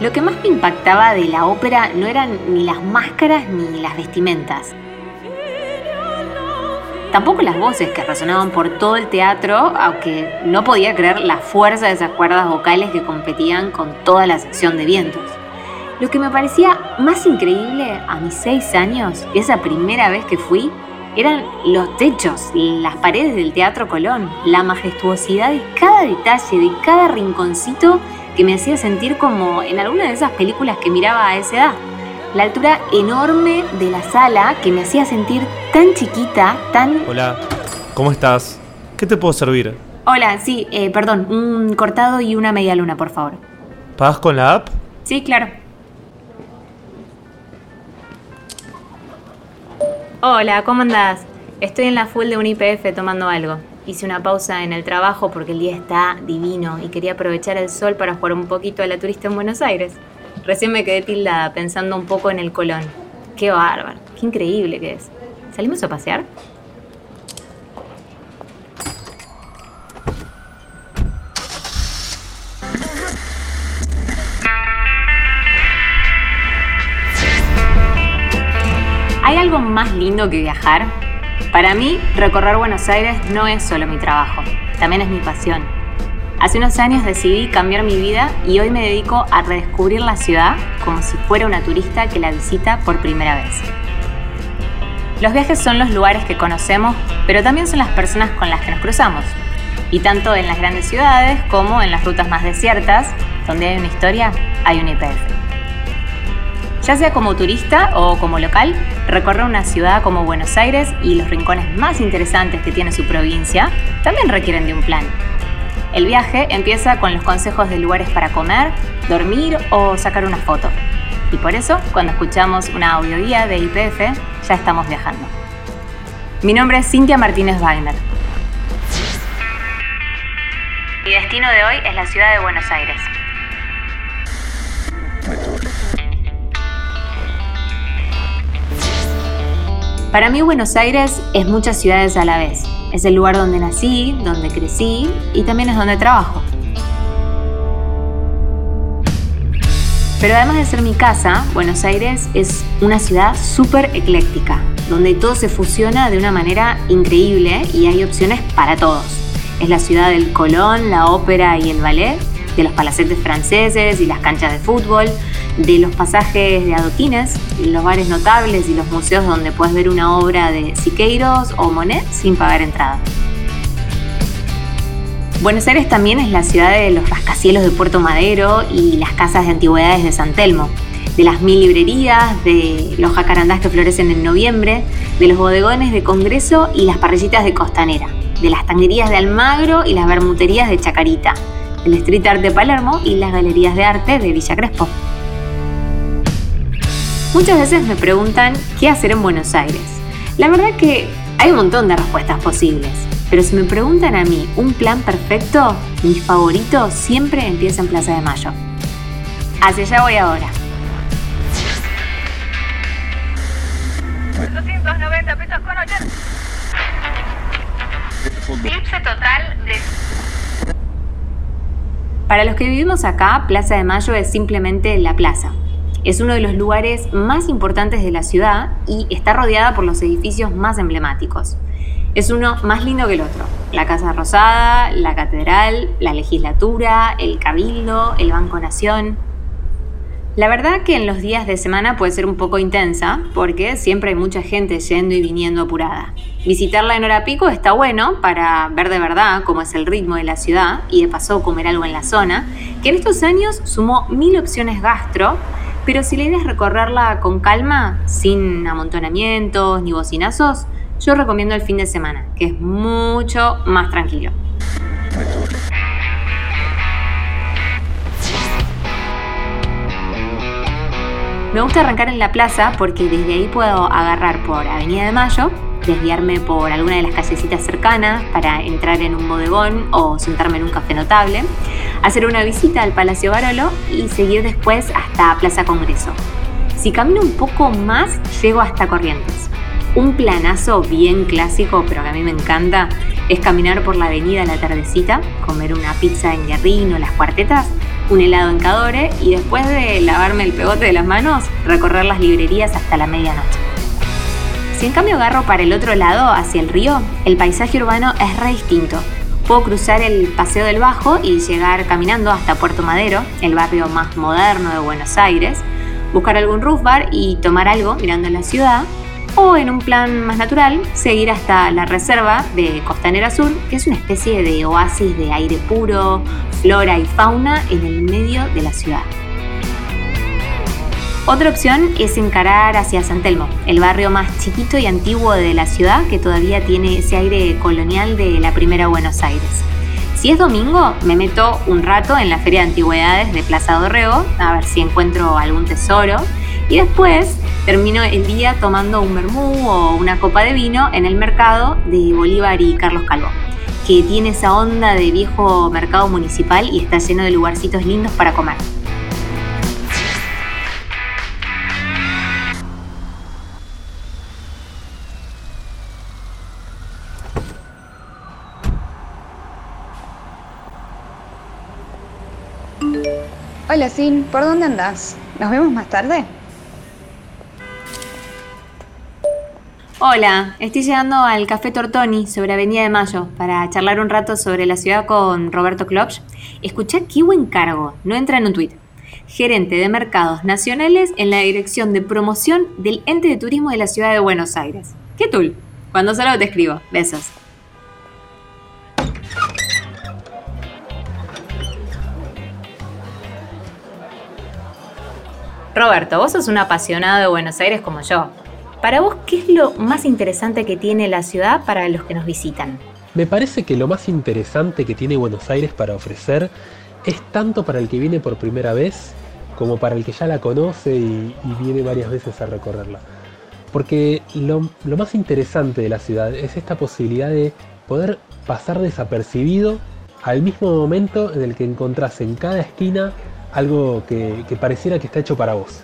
Lo que más me impactaba de la ópera no eran ni las máscaras ni las vestimentas. Tampoco las voces que resonaban por todo el teatro, aunque no podía creer la fuerza de esas cuerdas vocales que competían con toda la sección de vientos. Lo que me parecía más increíble a mis seis años, esa primera vez que fui, eran los techos, las paredes del Teatro Colón, la majestuosidad de cada detalle, de cada rinconcito que me hacía sentir como en alguna de esas películas que miraba a esa edad. La altura enorme de la sala que me hacía sentir tan chiquita, tan... Hola, ¿cómo estás? ¿Qué te puedo servir? Hola, sí, eh, perdón, un cortado y una media luna, por favor. ¿Pagas con la app? Sí, claro. Hola, ¿cómo andás? Estoy en la full de un IPF tomando algo. Hice una pausa en el trabajo porque el día está divino y quería aprovechar el sol para jugar un poquito a la turista en Buenos Aires. Recién me quedé tildada pensando un poco en el Colón. Qué bárbaro, qué increíble que es. ¿Salimos a pasear? ¿Hay algo más lindo que viajar? Para mí, recorrer Buenos Aires no es solo mi trabajo, también es mi pasión. Hace unos años decidí cambiar mi vida y hoy me dedico a redescubrir la ciudad como si fuera una turista que la visita por primera vez. Los viajes son los lugares que conocemos, pero también son las personas con las que nos cruzamos. Y tanto en las grandes ciudades como en las rutas más desiertas, donde hay una historia, hay un IPF. Ya sea como turista o como local, recorrer una ciudad como Buenos Aires y los rincones más interesantes que tiene su provincia también requieren de un plan. El viaje empieza con los consejos de lugares para comer, dormir o sacar una foto. Y por eso, cuando escuchamos una audioguía de IPF, ya estamos viajando. Mi nombre es Cintia Martínez Wagner. Mi destino de hoy es la ciudad de Buenos Aires. Para mí Buenos Aires es muchas ciudades a la vez. Es el lugar donde nací, donde crecí y también es donde trabajo. Pero además de ser mi casa, Buenos Aires es una ciudad súper ecléctica, donde todo se fusiona de una manera increíble y hay opciones para todos. Es la ciudad del Colón, la ópera y el ballet, de los palacetes franceses y las canchas de fútbol, de los pasajes de adoquines, los bares notables y los museos donde puedes ver una obra de Siqueiros o Monet sin pagar entrada. Buenos Aires también es la ciudad de los rascacielos de Puerto Madero y las casas de antigüedades de San Telmo, de las mil librerías, de los jacarandás que florecen en noviembre, de los bodegones de Congreso y las parrillitas de Costanera, de las tanguerías de Almagro y las bermuterías de Chacarita, del street art de Palermo y las galerías de arte de Villa Crespo. Muchas veces me preguntan qué hacer en Buenos Aires. La verdad que hay un montón de respuestas posibles, pero si me preguntan a mí un plan perfecto, mi favorito siempre empieza en Plaza de Mayo. Hacia allá voy ahora. 290 pesos con 80. Eclipse total de... Para los que vivimos acá, Plaza de Mayo es simplemente la plaza, es uno de los lugares más importantes de la ciudad y está rodeada por los edificios más emblemáticos. Es uno más lindo que el otro. La Casa Rosada, la Catedral, la Legislatura, el Cabildo, el Banco Nación. La verdad que en los días de semana puede ser un poco intensa porque siempre hay mucha gente yendo y viniendo apurada. Visitarla en hora pico está bueno para ver de verdad cómo es el ritmo de la ciudad y de paso comer algo en la zona, que en estos años sumó mil opciones gastro pero si la idea recorrerla con calma, sin amontonamientos ni bocinazos, yo recomiendo el fin de semana, que es mucho más tranquilo. Me gusta arrancar en la plaza porque desde ahí puedo agarrar por Avenida de Mayo, desviarme por alguna de las callecitas cercanas para entrar en un bodegón o sentarme en un café notable hacer una visita al Palacio Barolo y seguir después hasta Plaza Congreso. Si camino un poco más, llego hasta Corrientes. Un planazo bien clásico, pero que a mí me encanta, es caminar por la avenida a la tardecita, comer una pizza en Guerrín o las cuartetas un helado en Cadore y después de lavarme el pegote de las manos, recorrer las librerías hasta la medianoche. Si en cambio agarro para el otro lado, hacia el río, el paisaje urbano es re distinto. Puedo cruzar el Paseo del Bajo y llegar caminando hasta Puerto Madero, el barrio más moderno de Buenos Aires, buscar algún roof bar y tomar algo mirando la ciudad, o en un plan más natural, seguir hasta la reserva de Costanera Sur, que es una especie de oasis de aire puro, flora y fauna en el medio de la ciudad. Otra opción es encarar hacia San Telmo, el barrio más chiquito y antiguo de la ciudad que todavía tiene ese aire colonial de la primera Buenos Aires. Si es domingo, me meto un rato en la Feria de Antigüedades de Plaza Dorrego a ver si encuentro algún tesoro y después termino el día tomando un vermú o una copa de vino en el mercado de Bolívar y Carlos Calvo, que tiene esa onda de viejo mercado municipal y está lleno de lugarcitos lindos para comer. Hola, Sin, ¿por dónde andás? ¿Nos vemos más tarde? Hola, estoy llegando al Café Tortoni sobre Avenida de Mayo para charlar un rato sobre la ciudad con Roberto Klopsch. Escuché qué buen cargo, no entra en un tuit. Gerente de Mercados Nacionales en la Dirección de Promoción del Ente de Turismo de la Ciudad de Buenos Aires. ¿Qué tul? Cuando salgo te escribo. Besos. Roberto, vos sos un apasionado de Buenos Aires como yo. Para vos, ¿qué es lo más interesante que tiene la ciudad para los que nos visitan? Me parece que lo más interesante que tiene Buenos Aires para ofrecer es tanto para el que viene por primera vez como para el que ya la conoce y, viene varias veces a recorrerla. Porque lo, más interesante de la ciudad es esta posibilidad de poder pasar desapercibido al mismo momento en el que encontrás en cada esquina algo que, pareciera que está hecho para vos.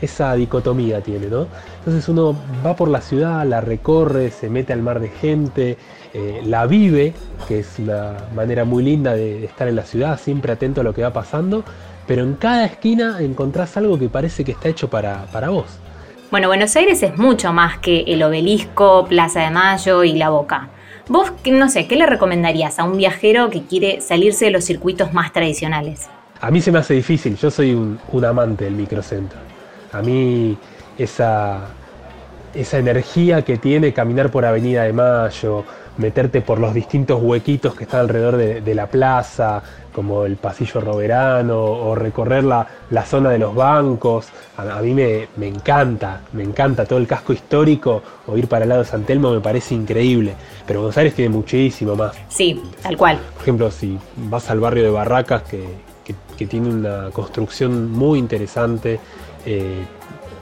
Esa dicotomía tiene, ¿no? Entonces uno va por la ciudad, la recorre, se mete al mar de gente, eh, la vive, que es una manera muy linda de, estar en la ciudad, siempre atento a lo que va pasando, pero en cada esquina encontrás algo que parece que está hecho para, para vos. Bueno, Buenos Aires es mucho más que el obelisco, Plaza de Mayo y La Boca. Vos, no sé, ¿qué le recomendarías a un viajero que quiere salirse de los circuitos más tradicionales? A mí se me hace difícil, yo soy un, amante del microcentro. A mí esa, esa energía que tiene caminar por Avenida de Mayo, meterte por los distintos huequitos que están alrededor de, la plaza, como el pasillo roverano, o recorrer la, zona de los bancos. A, mí me, me, encanta, me encanta todo el casco histórico, o ir para el lado de San Telmo me parece increíble. Pero Buenos Aires tiene muchísimo más. Sí, tal cual. Por ejemplo, si vas al barrio de Barracas, que, que, tiene una construcción muy interesante. Eh,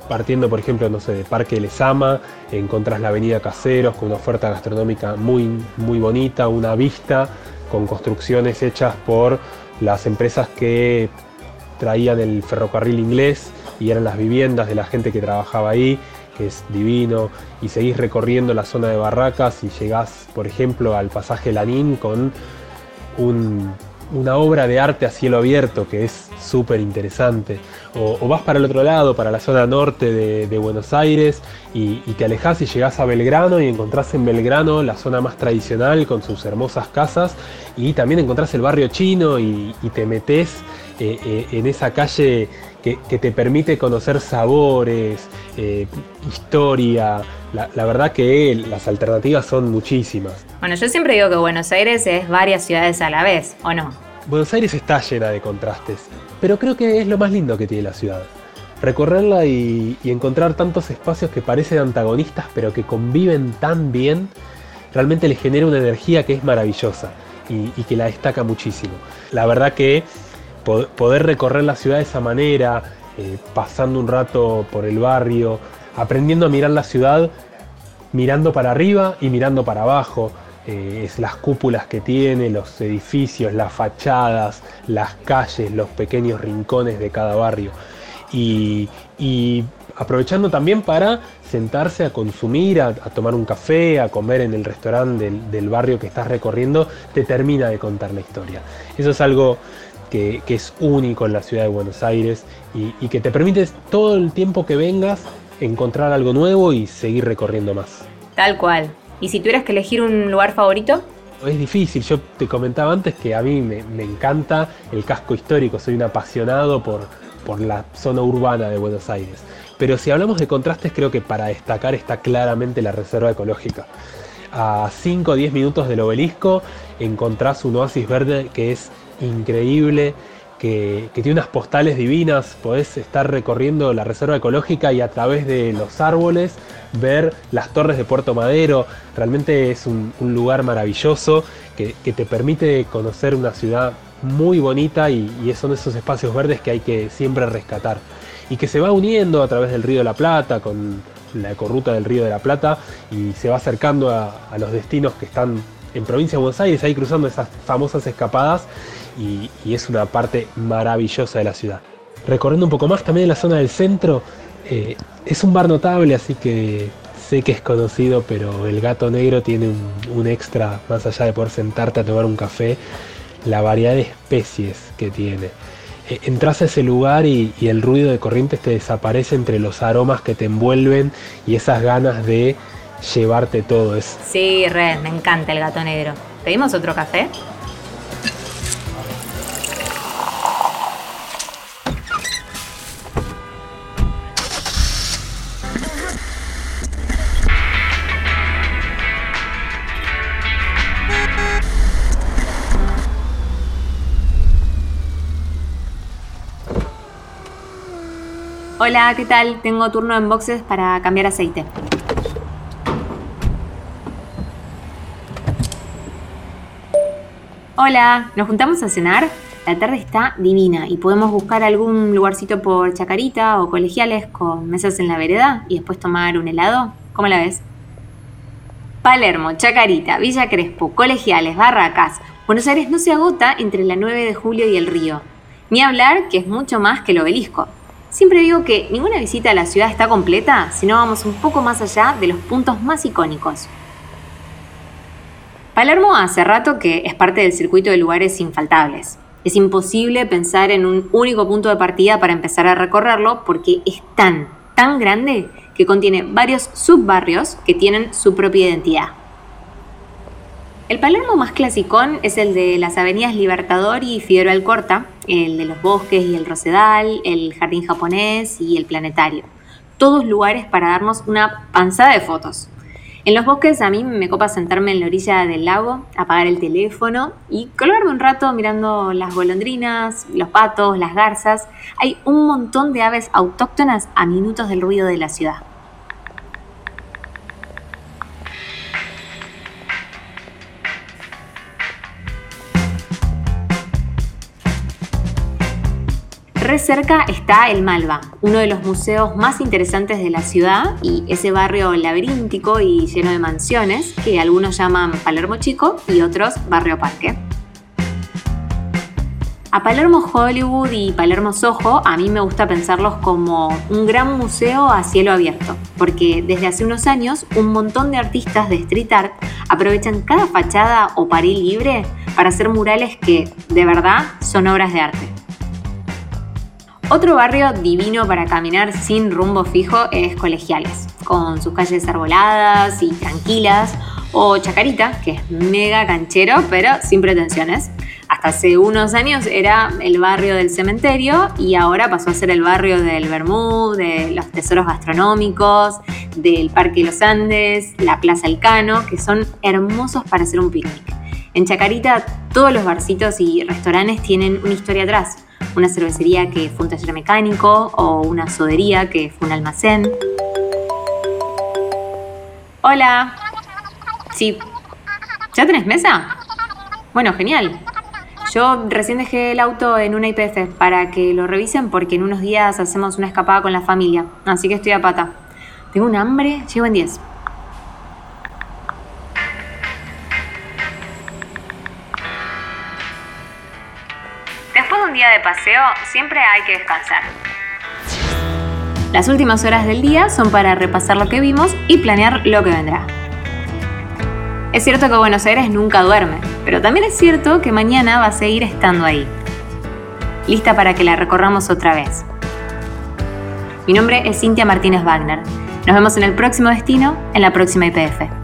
partiendo, por ejemplo, no sé, de Parque Lesama, encontrás la Avenida Caseros con una oferta gastronómica muy, muy bonita, una vista con construcciones hechas por las empresas que traían el ferrocarril inglés y eran las viviendas de la gente que trabajaba ahí, que es divino, y seguís recorriendo la zona de Barracas y llegás, por ejemplo, al pasaje Lanín con un una obra de arte a cielo abierto que es súper interesante. O, vas para el otro lado, para la zona norte de, Buenos Aires, y, te alejas y llegás a Belgrano y encontrás en Belgrano la zona más tradicional con sus hermosas casas, y también encontrás el barrio chino y, te metes eh, eh, en esa calle que, te permite conocer sabores, eh, historia. La, la, verdad que las alternativas son muchísimas. Bueno, yo siempre digo que Buenos Aires es varias ciudades a la vez, ¿o no? Buenos Aires está llena de contrastes, pero creo que es lo más lindo que tiene la ciudad. Recorrerla y, encontrar tantos espacios que parecen antagonistas pero que conviven tan bien, realmente le genera una energía que es maravillosa y, que la destaca muchísimo. La verdad que poder recorrer la ciudad de esa manera, eh, pasando un rato por el barrio, aprendiendo a mirar la ciudad, mirando para arriba y mirando para abajo, eh, es las cúpulas que tiene, los edificios, las fachadas, las calles, los pequeños rincones de cada barrio. Y, aprovechando también para sentarse a consumir, a, tomar un café, a comer en el restaurante del, barrio que estás recorriendo, te termina de contar la historia. Eso es algo que, es único en la ciudad de Buenos Aires y, que te permite todo el tiempo que vengas encontrar algo nuevo y seguir recorriendo más. Tal cual. ¿Y si tuvieras que elegir un lugar favorito? Es difícil, yo te comentaba antes que a mí me, encanta el casco histórico, soy un apasionado por, por la zona urbana de Buenos Aires. Pero si hablamos de contrastes, creo que para destacar está claramente la reserva ecológica. A 5 o 10 minutos del obelisco encontrás un oasis verde que es increíble, que, tiene unas postales divinas, podés estar recorriendo la reserva ecológica y a través de los árboles ver las torres de Puerto Madero. Realmente es un, lugar maravilloso que, te permite conocer una ciudad muy bonita y, son esos espacios verdes que hay que siempre rescatar. Y que se va uniendo a través del río de la Plata, con la ecorruta del río de la Plata, y se va acercando a, a los destinos que están en provincia de Buenos Aires, ahí cruzando esas famosas escapadas y, es una parte maravillosa de la ciudad. Recorriendo un poco más también en la zona del centro, eh, es un bar notable, así que sé que es conocido, pero el gato negro tiene un, extra, más allá de poder sentarte a tomar un café, la variedad de especies que tiene. Eh, entras a ese lugar y, y, el ruido de corrientes te desaparece entre los aromas que te envuelven y esas ganas de llevarte todo eso. Sí, re, me encanta el gato negro. ¿Pedimos otro café? Hola, ¿qué tal? Tengo turno en boxes para cambiar aceite. Hola, ¿nos juntamos a cenar? La tarde está divina y podemos buscar algún lugarcito por Chacarita o colegiales con mesas en la vereda y después tomar un helado. ¿Cómo la ves? Palermo, Chacarita, Villa Crespo, colegiales, barracas. Buenos Aires no se agota entre la 9 de julio y el río. Ni hablar que es mucho más que el obelisco. Siempre digo que ninguna visita a la ciudad está completa si no vamos un poco más allá de los puntos más icónicos. Palermo hace rato que es parte del circuito de lugares infaltables. Es imposible pensar en un único punto de partida para empezar a recorrerlo porque es tan, tan grande que contiene varios subbarrios que tienen su propia identidad. El Palermo más clasicón es el de las avenidas Libertador y Figueroa Alcorta, el de los bosques y el Rosedal, el jardín japonés y el planetario. Todos lugares para darnos una panzada de fotos. En los bosques a mí me copa sentarme en la orilla del lago, apagar el teléfono y colgarme un rato mirando las golondrinas, los patos, las garzas. Hay un montón de aves autóctonas a minutos del ruido de la ciudad. Re cerca está el Malva, uno de los museos más interesantes de la ciudad y ese barrio laberíntico y lleno de mansiones que algunos llaman Palermo Chico y otros Barrio Parque. A Palermo Hollywood y Palermo Soho a mí me gusta pensarlos como un gran museo a cielo abierto, porque desde hace unos años un montón de artistas de street art aprovechan cada fachada o paril libre para hacer murales que de verdad son obras de arte. Otro barrio divino para caminar sin rumbo fijo es Colegiales, con sus calles arboladas y tranquilas, o Chacarita, que es mega canchero, pero sin pretensiones. Hasta hace unos años era el barrio del cementerio y ahora pasó a ser el barrio del Bermú, de los tesoros gastronómicos, del Parque Los Andes, la Plaza Elcano, que son hermosos para hacer un picnic. En Chacarita todos los barcitos y restaurantes tienen una historia atrás una cervecería que fue un taller mecánico o una sodería que fue un almacén. Hola. Sí. ¿Ya tenés mesa? Bueno, genial. Yo recién dejé el auto en una IPF para que lo revisen porque en unos días hacemos una escapada con la familia, así que estoy a pata. Tengo un hambre, llego en 10. De paseo, siempre hay que descansar. Las últimas horas del día son para repasar lo que vimos y planear lo que vendrá. Es cierto que Buenos Aires nunca duerme, pero también es cierto que mañana va a seguir estando ahí. lista para que la recorramos otra vez. Mi nombre es Cintia Martínez Wagner. Nos vemos en el próximo destino, en la próxima IPF.